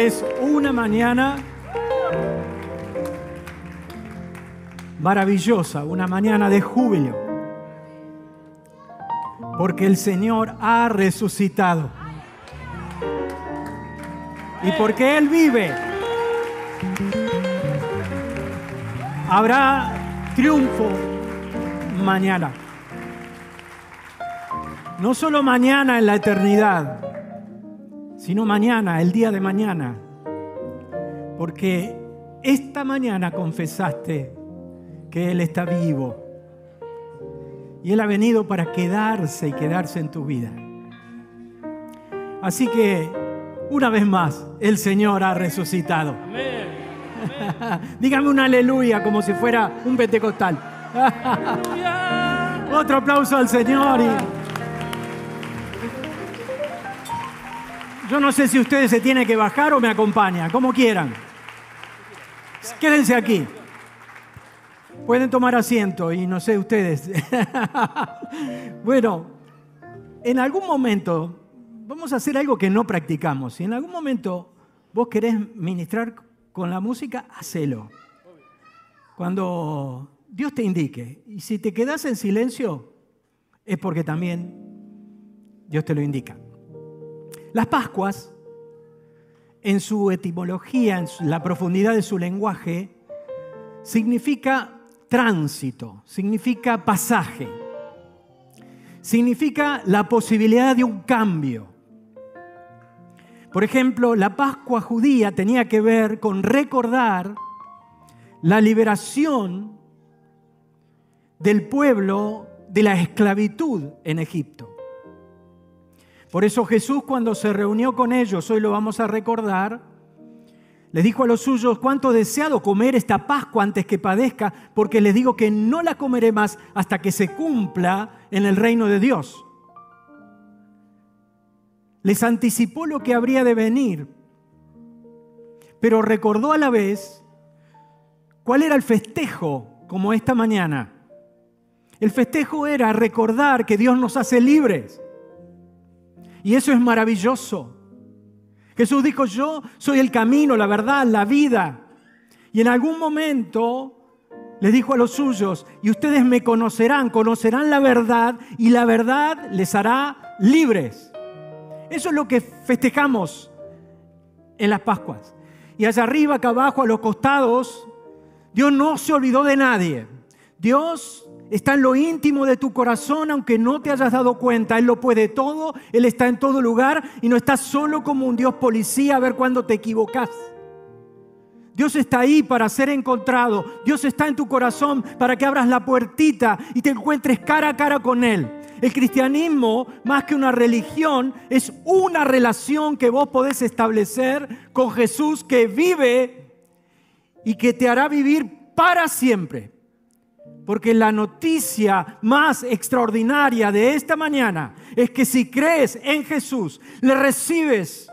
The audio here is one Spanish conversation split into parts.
Es una mañana maravillosa, una mañana de júbilo, porque el Señor ha resucitado. Y porque Él vive, habrá triunfo mañana. No solo mañana en la eternidad, sino mañana, el día de mañana. Porque esta mañana confesaste que Él está vivo. Y Él ha venido para quedarse y quedarse en tu vida. Así que, una vez más, el Señor ha resucitado. Dígame un aleluya como si fuera un pentecostal. Otro aplauso al Señor. Yo no sé si ustedes se tienen que bajar o me acompañan, como quieran. Quédense aquí. Pueden tomar asiento y no sé ustedes. bueno, en algún momento vamos a hacer algo que no practicamos. Si en algún momento vos querés ministrar con la música, hacelo. Cuando Dios te indique. Y si te quedas en silencio, es porque también Dios te lo indica. Las Pascuas, en su etimología, en la profundidad de su lenguaje, significa tránsito, significa pasaje, significa la posibilidad de un cambio. Por ejemplo, la Pascua judía tenía que ver con recordar la liberación del pueblo de la esclavitud en Egipto. Por eso Jesús cuando se reunió con ellos, hoy lo vamos a recordar, les dijo a los suyos, cuánto deseado comer esta Pascua antes que padezca, porque les digo que no la comeré más hasta que se cumpla en el reino de Dios. Les anticipó lo que habría de venir, pero recordó a la vez cuál era el festejo como esta mañana. El festejo era recordar que Dios nos hace libres y eso es maravilloso. Jesús dijo, yo soy el camino, la verdad, la vida. Y en algún momento les dijo a los suyos, y ustedes me conocerán, conocerán la verdad, y la verdad les hará libres. Eso es lo que festejamos en las Pascuas. Y allá arriba, acá abajo, a los costados, Dios no se olvidó de nadie. Dios está en lo íntimo de tu corazón, aunque no te hayas dado cuenta. Él lo puede todo, Él está en todo lugar y no está solo como un Dios policía a ver cuándo te equivocas. Dios está ahí para ser encontrado. Dios está en tu corazón para que abras la puertita y te encuentres cara a cara con Él. El cristianismo, más que una religión, es una relación que vos podés establecer con Jesús que vive y que te hará vivir para siempre. Porque la noticia más extraordinaria de esta mañana es que si crees en Jesús, le recibes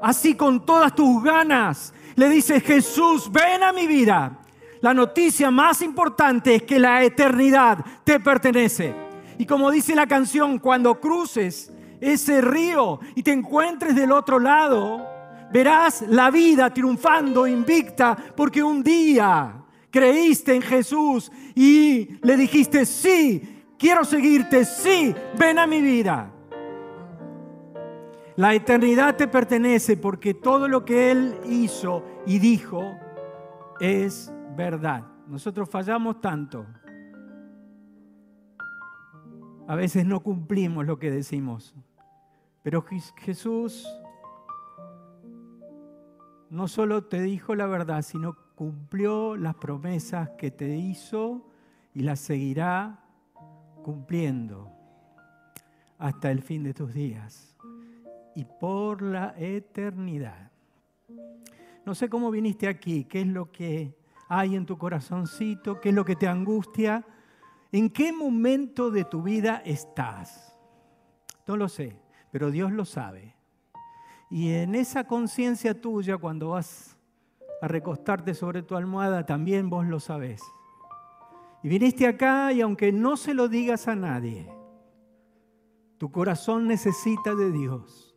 así con todas tus ganas, le dices, Jesús, ven a mi vida. La noticia más importante es que la eternidad te pertenece. Y como dice la canción, cuando cruces ese río y te encuentres del otro lado, verás la vida triunfando invicta porque un día creíste en Jesús y le dijiste, sí, quiero seguirte, sí, ven a mi vida. La eternidad te pertenece porque todo lo que Él hizo y dijo es verdad. Nosotros fallamos tanto. A veces no cumplimos lo que decimos. Pero Jesús no solo te dijo la verdad, sino cumplió las promesas que te hizo y las seguirá cumpliendo hasta el fin de tus días y por la eternidad. No sé cómo viniste aquí, qué es lo que hay en tu corazoncito, qué es lo que te angustia, en qué momento de tu vida estás. No lo sé, pero Dios lo sabe. Y en esa conciencia tuya, cuando vas a recostarte sobre tu almohada, también vos lo sabés. Y viniste acá y aunque no se lo digas a nadie, tu corazón necesita de Dios.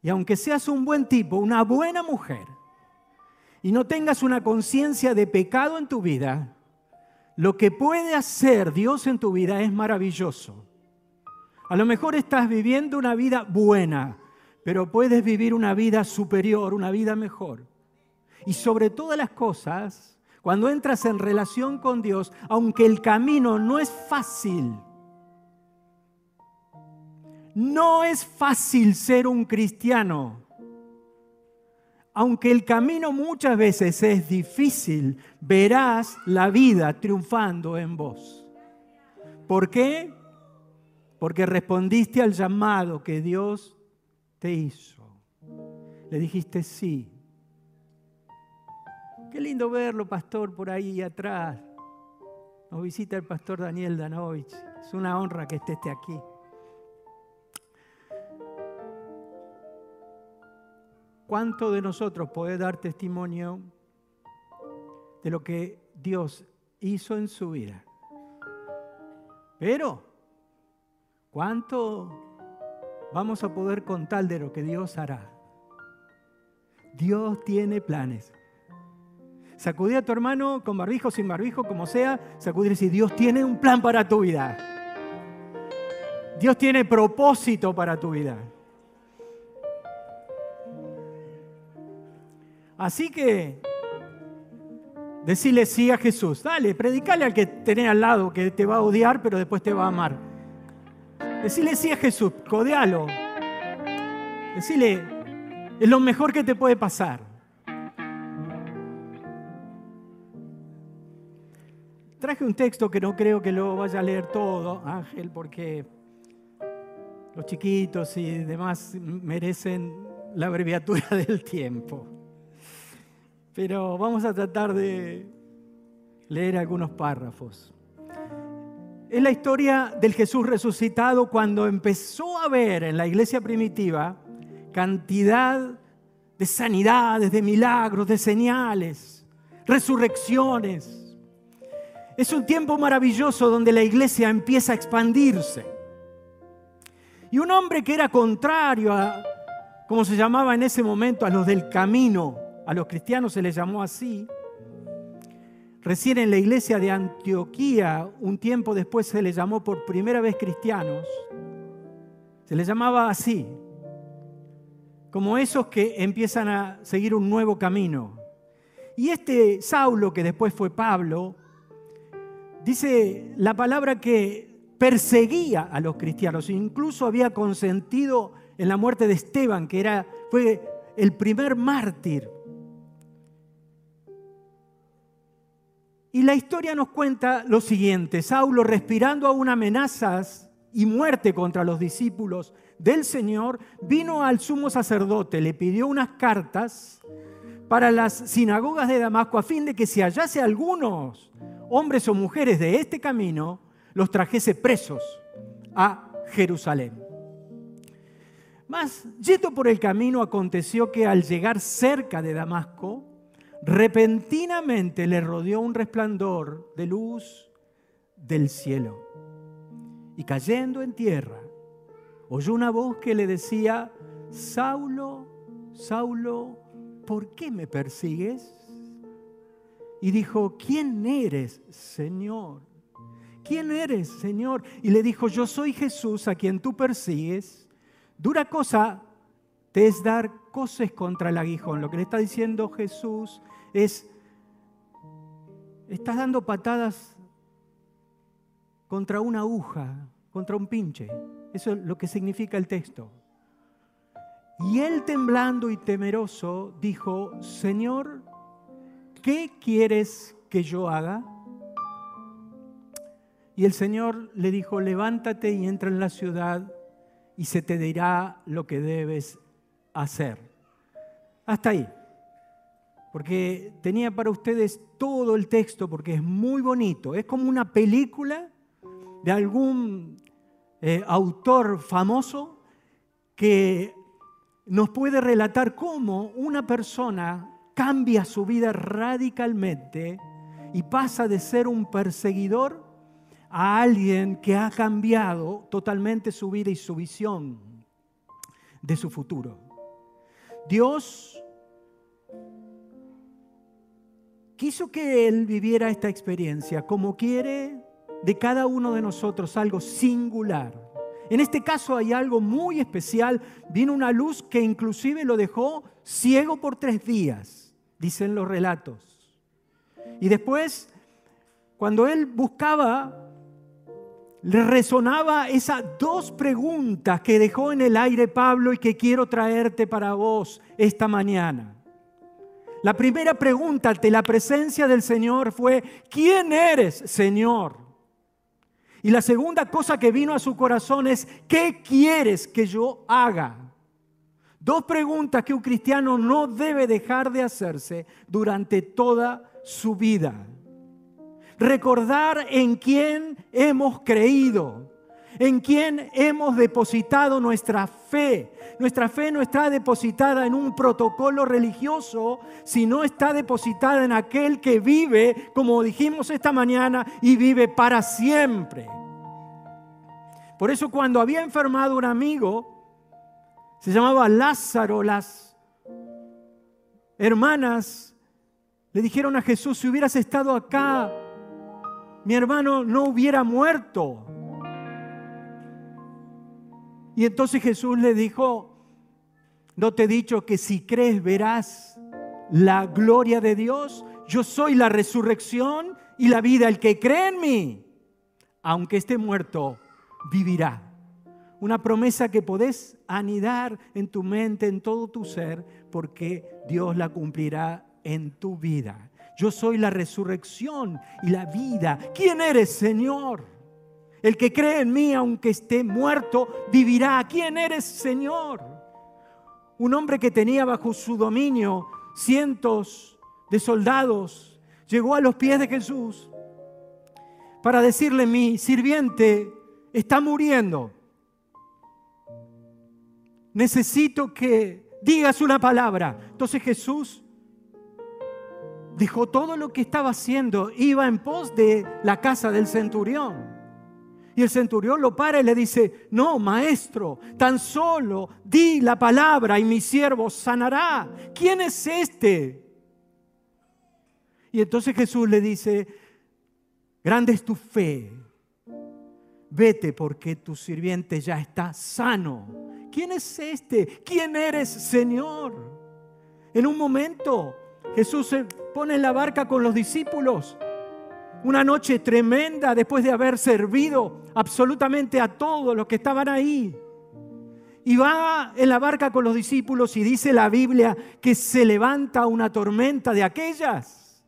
y aunque seas un buen tipo, una buena mujer, y no tengas una conciencia de pecado en tu vida, lo que puede hacer Dios en tu vida es maravilloso. A lo mejor estás viviendo una vida buena, pero puedes vivir una vida superior, una vida mejor. Y sobre todas las cosas, cuando entras en relación con Dios, aunque el camino no es fácil, no es fácil ser un cristiano. Aunque el camino muchas veces es difícil, verás la vida triunfando en vos. ¿Por qué? Porque respondiste al llamado que Dios te hizo. Le dijiste sí. Qué lindo verlo, pastor, por ahí atrás. Nos visita el pastor Daniel Danovich. Es una honra que esté aquí. ¿Cuánto de nosotros puede dar testimonio de lo que Dios hizo en su vida? Pero, ¿cuánto vamos a poder contar de lo que Dios hará? Dios tiene planes. Sacudir a tu hermano con barbijo, sin barbijo, como sea, sacudir y decir, Dios tiene un plan para tu vida. Dios tiene propósito para tu vida. Así que decirle sí a Jesús. Dale, predicale al que tenés al lado, que te va a odiar, pero después te va a amar. Decirle sí a Jesús, codealo. Decirle, es lo mejor que te puede pasar. Traje un texto que no creo que lo vaya a leer todo, Ángel, porque los chiquitos y demás merecen la abreviatura del tiempo pero vamos a tratar de leer algunos párrafos. Es la historia del Jesús resucitado cuando empezó a ver en la iglesia primitiva cantidad de sanidades, de milagros, de señales, resurrecciones. Es un tiempo maravilloso donde la iglesia empieza a expandirse. Y un hombre que era contrario a, como se llamaba en ese momento, a los del camino, a los cristianos se les llamó así. Recién en la iglesia de Antioquía, un tiempo después se les llamó por primera vez cristianos. Se les llamaba así, como esos que empiezan a seguir un nuevo camino. Y este Saulo, que después fue Pablo, dice la palabra que perseguía a los cristianos, incluso había consentido en la muerte de Esteban, que era, fue el primer mártir Y la historia nos cuenta lo siguiente, Saulo respirando aún amenazas y muerte contra los discípulos del Señor, vino al sumo sacerdote, le pidió unas cartas para las sinagogas de Damasco a fin de que si hallase algunos hombres o mujeres de este camino, los trajese presos a Jerusalén. Mas, yendo por el camino, aconteció que al llegar cerca de Damasco, repentinamente le rodeó un resplandor de luz del cielo. Y cayendo en tierra, oyó una voz que le decía, Saulo, Saulo, ¿por qué me persigues? Y dijo, ¿quién eres, Señor? ¿Quién eres, Señor? Y le dijo, yo soy Jesús a quien tú persigues. Dura cosa te es dar cosas contra el aguijón. Lo que le está diciendo Jesús es, estás dando patadas contra una aguja, contra un pinche. Eso es lo que significa el texto. Y él temblando y temeroso dijo, Señor, ¿qué quieres que yo haga? Y el Señor le dijo, levántate y entra en la ciudad y se te dirá lo que debes hacer. Hasta ahí porque tenía para ustedes todo el texto, porque es muy bonito. Es como una película de algún eh, autor famoso que nos puede relatar cómo una persona cambia su vida radicalmente y pasa de ser un perseguidor a alguien que ha cambiado totalmente su vida y su visión de su futuro. Dios quiso que él viviera esta experiencia como quiere de cada uno de nosotros, algo singular. En este caso hay algo muy especial. Vino una luz que inclusive lo dejó ciego por tres días, dicen los relatos. Y después, cuando él buscaba, le resonaba esas dos preguntas que dejó en el aire Pablo y que quiero traerte para vos esta mañana. La primera pregunta ante la presencia del Señor fue, ¿quién eres, Señor? Y la segunda cosa que vino a su corazón es, ¿qué quieres que yo haga? Dos preguntas que un cristiano no debe dejar de hacerse durante toda su vida. Recordar en quién hemos creído, en quién hemos depositado nuestra fe. Nuestra fe no está depositada en un protocolo religioso, sino está depositada en aquel que vive, como dijimos esta mañana, y vive para siempre. Por eso cuando había enfermado un amigo, se llamaba Lázaro, las hermanas le dijeron a Jesús, si hubieras estado acá, mi hermano no hubiera muerto. Y entonces Jesús le dijo, ¿no te he dicho que si crees verás la gloria de Dios? Yo soy la resurrección y la vida. El que cree en mí, aunque esté muerto, vivirá. Una promesa que podés anidar en tu mente, en todo tu ser, porque Dios la cumplirá en tu vida. Yo soy la resurrección y la vida. ¿Quién eres, Señor? El que cree en mí, aunque esté muerto, vivirá. ¿Quién eres, Señor? Un hombre que tenía bajo su dominio cientos de soldados, llegó a los pies de Jesús para decirle, mi sirviente está muriendo. Necesito que digas una palabra. Entonces Jesús dejó todo lo que estaba haciendo, iba en pos de la casa del centurión. Y el centurión lo para y le dice, no, maestro, tan solo di la palabra y mi siervo sanará. ¿Quién es este? Y entonces Jesús le dice, grande es tu fe, vete porque tu sirviente ya está sano. ¿Quién es este? ¿Quién eres, Señor? En un momento Jesús se pone en la barca con los discípulos. Una noche tremenda después de haber servido absolutamente a todos los que estaban ahí. Y va en la barca con los discípulos y dice la Biblia que se levanta una tormenta de aquellas.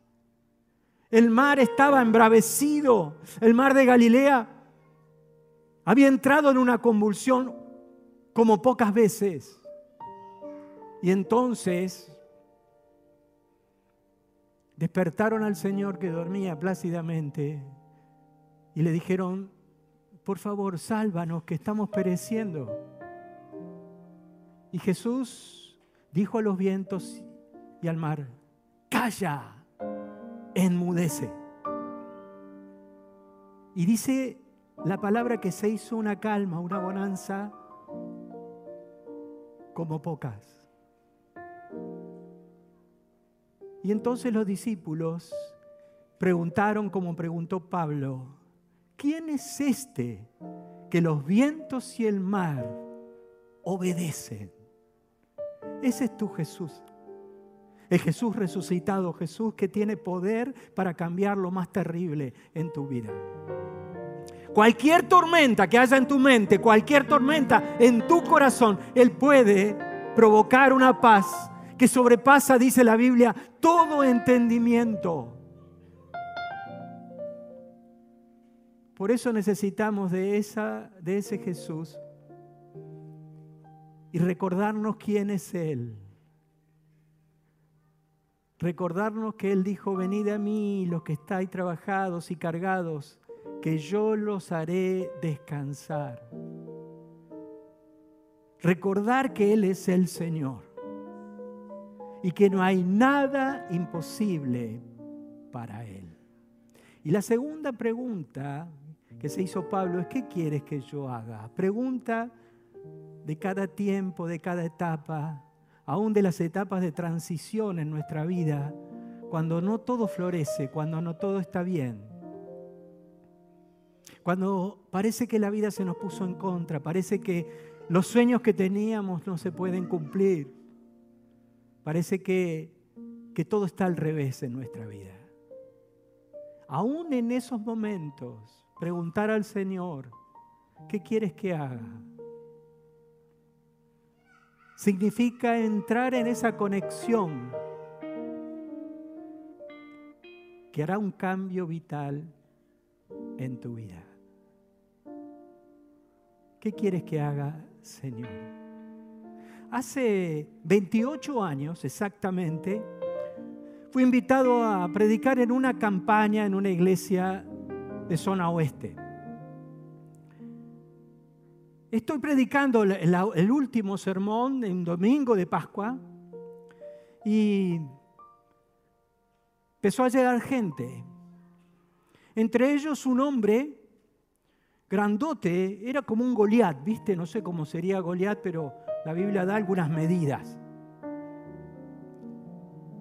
El mar estaba embravecido. El mar de Galilea había entrado en una convulsión como pocas veces. Y entonces despertaron al Señor que dormía plácidamente y le dijeron, por favor, sálvanos que estamos pereciendo. Y Jesús dijo a los vientos y al mar, calla, enmudece. Y dice la palabra que se hizo una calma, una bonanza como pocas. Y entonces los discípulos preguntaron como preguntó Pablo, ¿quién es este que los vientos y el mar obedecen? Ese es tu Jesús. Es Jesús resucitado, Jesús que tiene poder para cambiar lo más terrible en tu vida. Cualquier tormenta que haya en tu mente, cualquier tormenta en tu corazón, Él puede provocar una paz que sobrepasa, dice la Biblia, todo entendimiento. Por eso necesitamos de, esa, de ese Jesús y recordarnos quién es Él. Recordarnos que Él dijo, venid a mí los que estáis trabajados y cargados que yo los haré descansar. Recordar que Él es el Señor y que no hay nada imposible para Él. Y la segunda pregunta que se hizo Pablo es, ¿qué quieres que yo haga? Pregunta de cada tiempo, de cada etapa. aún de las etapas de transición en nuestra vida, cuando no todo florece, cuando no todo está bien. Cuando parece que la vida se nos puso en contra, parece que los sueños que teníamos no se pueden cumplir. Parece que, que todo está al revés en nuestra vida. Aún en esos momentos, preguntar al Señor, ¿qué quieres que haga? Significa entrar en esa conexión que hará un cambio vital en tu vida. ¿Qué quieres que haga, Señor? Hace 28 años exactamente, fui invitado a predicar en una campaña en una iglesia de zona oeste. Estoy predicando el último sermón en domingo de Pascua y empezó a llegar gente. Entre ellos un hombre grandote, era como un Goliat, ¿viste? No sé cómo sería Goliat, pero la Biblia da algunas medidas.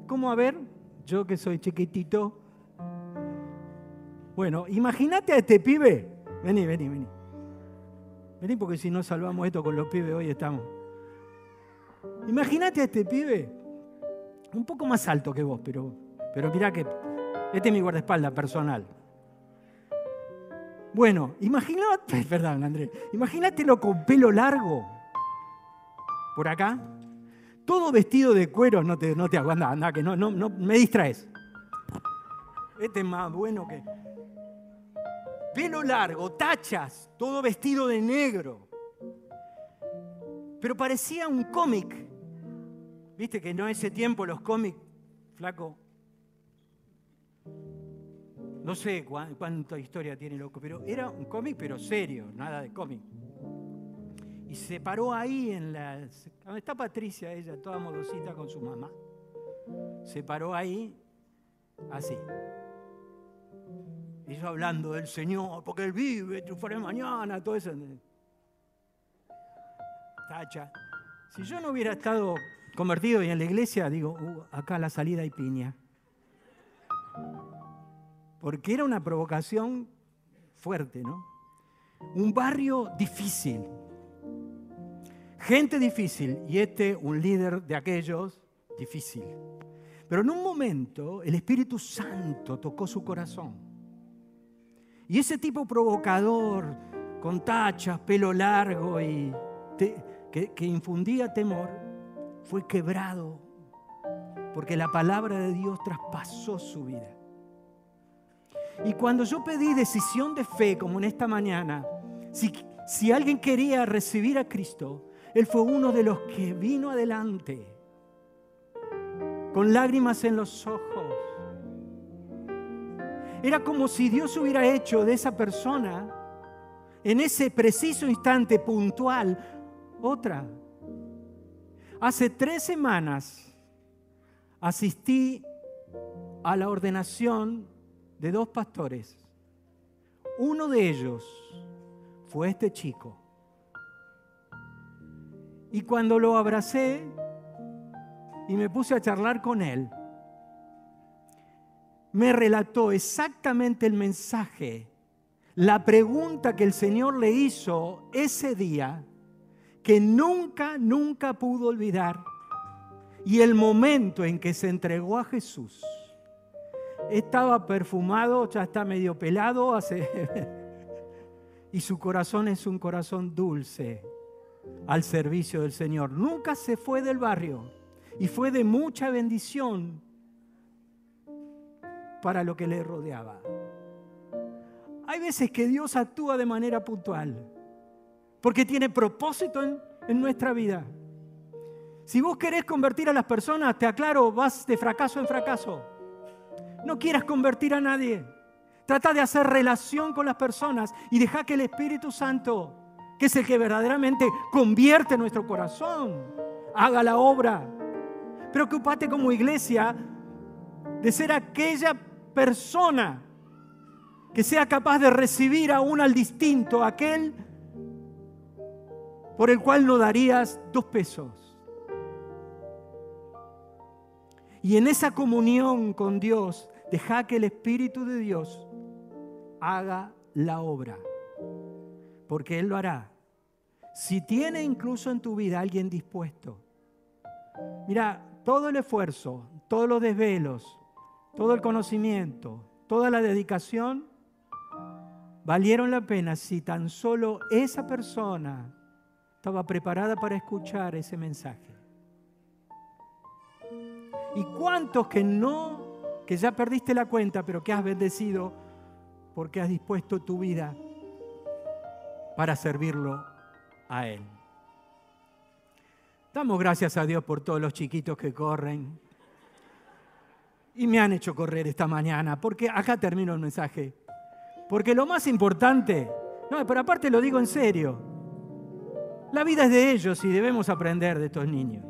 ¿Cómo a ver? Yo que soy chiquitito. Bueno, imagínate a este pibe. Vení, vení, vení. Vení porque si no salvamos esto con los pibes hoy estamos. Imagínate a este pibe. Un poco más alto que vos, pero pero mira que este es mi guardaespaldas personal. Bueno, imagínate, perdón Andrés, imagínatelo con pelo largo. Por acá. Todo vestido de cuero, no te, no te aguanta, anda, que no, no, no me distraes. Este es más bueno que. Pelo largo, tachas, todo vestido de negro. Pero parecía un cómic. Viste que no ese tiempo los cómics, flaco, no sé cuánta historia tiene loco, pero era un cómic, pero serio, nada de cómic. Y se paró ahí en la. Está Patricia, ella, toda modosita con su mamá. Se paró ahí, así. Y yo hablando del Señor, porque Él vive, triunfaré mañana, todo eso. Tacha. Si yo no hubiera estado convertido y en la iglesia, digo, uh, acá la salida hay piña porque era una provocación fuerte, ¿no? Un barrio difícil, gente difícil y este un líder de aquellos difícil. Pero en un momento el Espíritu Santo tocó su corazón. Y ese tipo provocador, con tachas, pelo largo y que, que infundía temor, fue quebrado porque la palabra de Dios traspasó su vida. Y cuando yo pedí decisión de fe, como en esta mañana, si, si alguien quería recibir a Cristo, Él fue uno de los que vino adelante, con lágrimas en los ojos. Era como si Dios hubiera hecho de esa persona, en ese preciso instante puntual, otra. Hace tres semanas asistí a la ordenación de dos pastores. Uno de ellos fue este chico. Y cuando lo abracé y me puse a charlar con él, me relató exactamente el mensaje, la pregunta que el Señor le hizo ese día, que nunca, nunca pudo olvidar, y el momento en que se entregó a Jesús. Estaba perfumado, ya está medio pelado, hace... y su corazón es un corazón dulce al servicio del Señor. Nunca se fue del barrio y fue de mucha bendición para lo que le rodeaba. Hay veces que Dios actúa de manera puntual, porque tiene propósito en, nuestra vida. Si vos querés convertir a las personas, te aclaro, vas de fracaso en fracaso. No quieras convertir a nadie. Trata de hacer relación con las personas y deja que el Espíritu Santo, que es el que verdaderamente convierte nuestro corazón, haga la obra. Preocúpate como iglesia de ser aquella persona que sea capaz de recibir aún al distinto, aquel por el cual no darías dos pesos. Y en esa comunión con Dios, deja que el Espíritu de Dios haga la obra. Porque Él lo hará. Si tiene incluso en tu vida alguien dispuesto. Mira, todo el esfuerzo, todos los desvelos, todo el conocimiento, toda la dedicación, valieron la pena si tan solo esa persona estaba preparada para escuchar ese mensaje. ¿Y cuántos que no, que ya perdiste la cuenta, pero que has bendecido porque has dispuesto tu vida para servirlo a Él? Damos gracias a Dios por todos los chiquitos que corren. Y me han hecho correr esta mañana, porque acá termino el mensaje. Porque lo más importante, no, pero aparte lo digo en serio, la vida es de ellos y debemos aprender de estos niños.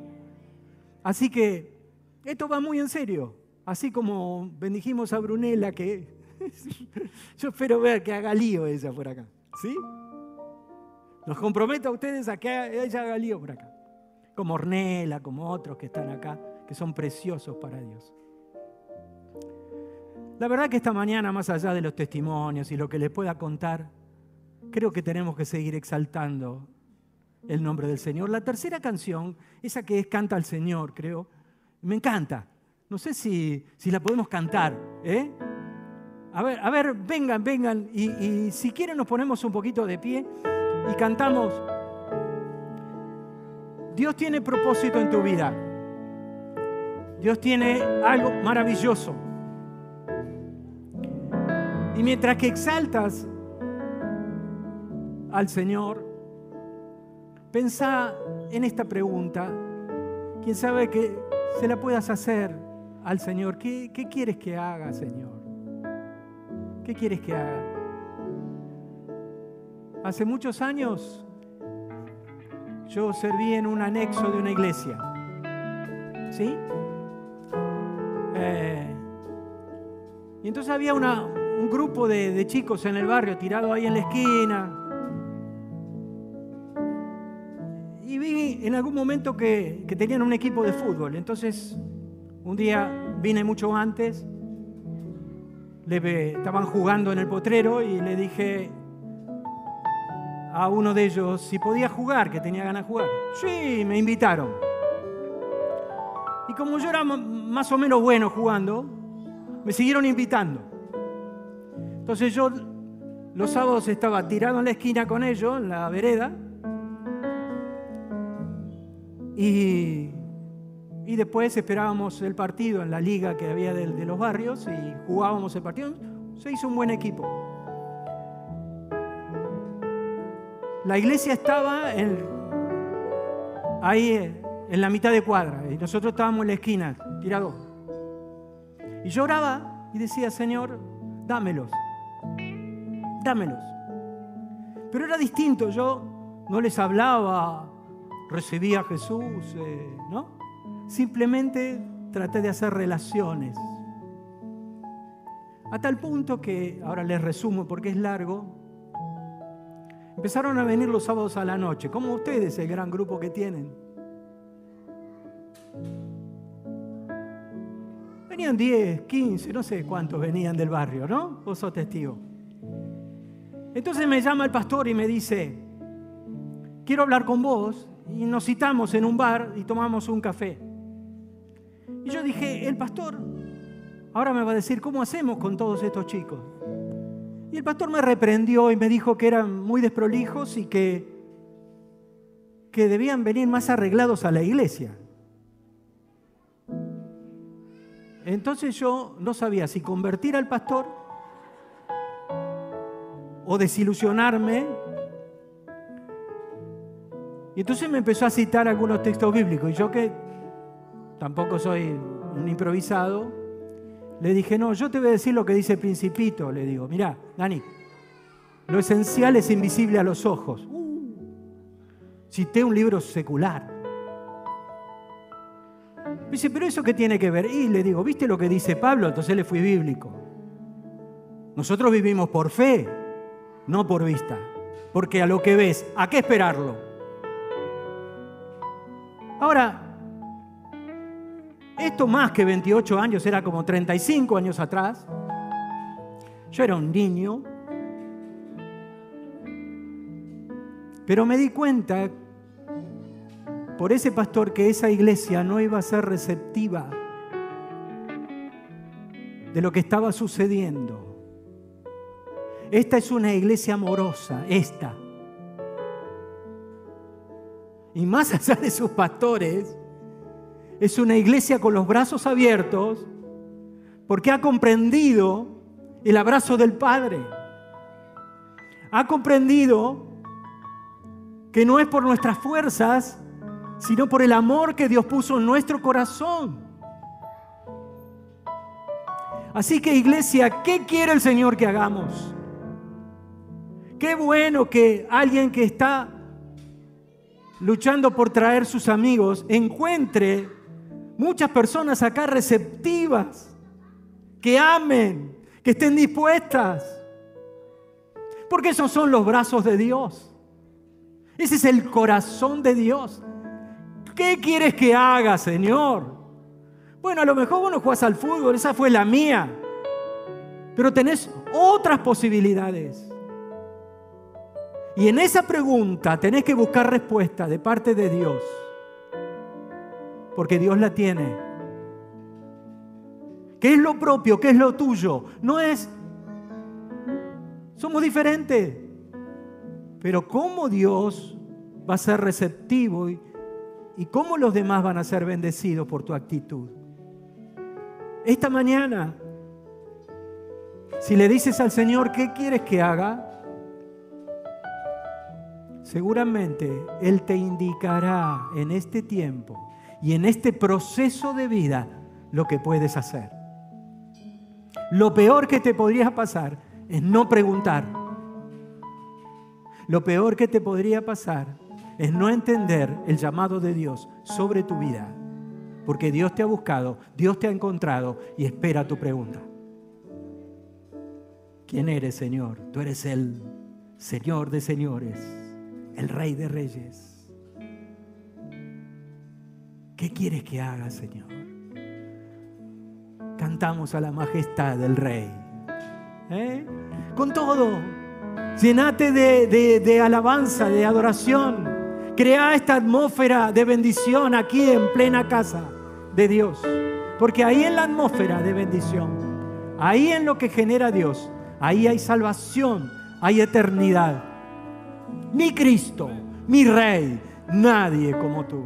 Así que esto va muy en serio, así como bendijimos a Brunella, que yo espero ver que haga lío ella por acá, ¿sí? Los comprometo a ustedes a que ella haga por acá, como Ornella, como otros que están acá, que son preciosos para Dios. La verdad que esta mañana, más allá de los testimonios y lo que les pueda contar, creo que tenemos que seguir exaltando el nombre del Señor. La tercera canción, esa que es Canta al Señor, creo, me encanta. No sé si, si la podemos cantar. ¿eh? A, ver, a ver, vengan, vengan. Y si quieren nos ponemos un poquito de pie y cantamos. Dios tiene propósito en tu vida. Dios tiene algo maravilloso. Y mientras que exaltas al Señor, pensá en esta pregunta. Quién sabe que se la puedas hacer al Señor. ¿Qué, qué quieres que haga, Señor? ¿Qué quieres que haga? Hace muchos años yo serví en un anexo de una iglesia. ¿Sí? Eh, y entonces había una, un grupo de, chicos en el barrio tirado ahí en la esquina. Y vi en algún momento que, tenían un equipo de fútbol. Entonces, un día vine mucho antes, estaban jugando en el potrero y le dije a uno de ellos si podía jugar, que tenía ganas de jugar. Sí, me invitaron. Y como yo era más o menos bueno jugando, me siguieron invitando. Entonces yo los sábados estaba tirado en la esquina con ellos, en la vereda, y, después esperábamos el partido en la liga que había de, los barrios y jugábamos el partido. Se hizo un buen equipo. La iglesia estaba ahí en la mitad de cuadra y nosotros estábamos en la esquina, tirados. Y yo oraba y decía, Señor, dámelos dámelos. Pero era distinto, yo no les hablaba, recibía a Jesús, eh, ¿no? Simplemente traté de hacer relaciones. A tal punto que, ahora les resumo porque es largo, empezaron a venir los sábados a la noche, como ustedes, el gran grupo que tienen. Venían 10, 15, no sé cuántos venían del barrio, ¿no? Vos sos testigo. Entonces me llama el pastor y me dice, quiero hablar con vos. Y nos citamos en un bar y tomamos un café. Y yo dije, el pastor ahora me va a decir cómo hacemos con todos estos chicos. Y el pastor me reprendió y me dijo que eran muy desprolijos y que, que debían venir más arreglados a la iglesia. Entonces yo no sabía si convertir al pastor o desilusionarme. Y entonces me empezó a citar algunos textos bíblicos. Y yo que tampoco soy un improvisado, le dije, no, yo te voy a decir lo que dice Principito. Le digo, mira, Dani, lo esencial es invisible a los ojos. Cité un libro secular. dice, pero eso qué tiene que ver? Y le digo, ¿viste lo que dice Pablo? Entonces le fui bíblico. Nosotros vivimos por fe no por vista. Porque a lo que ves, ¿a qué esperarlo? Ahora, Esto más que 28 años, era como 35 años atrás. Yo era un niño. Pero me di cuenta por ese pastor que esa iglesia no iba a ser receptiva de lo que estaba sucediendo. Esta es una iglesia amorosa, esta. Y más allá de sus pastores, es una iglesia con los brazos abiertos porque ha comprendido el abrazo del Padre. Ha comprendido que no es por nuestras fuerzas, sino por el amor que Dios puso en nuestro corazón. Así que iglesia, ¿qué quiere el Señor que hagamos? Qué bueno que alguien que está luchando por traer sus amigos encuentre muchas personas acá receptivas, que amen, que estén dispuestas. Porque esos son los brazos de Dios. Ese es el corazón de Dios. ¿Qué quieres que haga, Señor? Bueno, a lo mejor vos no jugás al fútbol, esa fue la mía. Pero tenés otras posibilidades. Y en esa pregunta tenés que buscar respuesta de parte de Dios. Porque Dios la tiene. ¿Qué es lo propio? ¿Qué es lo tuyo? No es... Somos diferentes. Pero ¿cómo Dios va a ser receptivo y, cómo los demás van a ser bendecidos por tu actitud? Esta mañana, si le dices al Señor, ¿qué quieres que haga? seguramente Él te indicará en este tiempo y en este proceso de vida lo que puedes hacer. Lo peor que te podría pasar es no preguntar. Lo peor que te podría pasar es no entender el llamado de Dios sobre tu vida. Porque Dios te ha buscado, Dios te ha encontrado y espera tu pregunta. ¿Quién eres, Señor? Tú eres el Señor de señores el Rey de Reyes. ¿Qué quieres que haga, Señor? Cantamos a la majestad del Rey. ¿eh? Con todo, llenate de, de alabanza, de adoración. Crea esta atmósfera de bendición aquí en plena casa de Dios. Porque ahí en la atmósfera de bendición, ahí en lo que genera Dios, ahí hay salvación, hay eternidad mi Cristo, mi Rey, nadie como tú.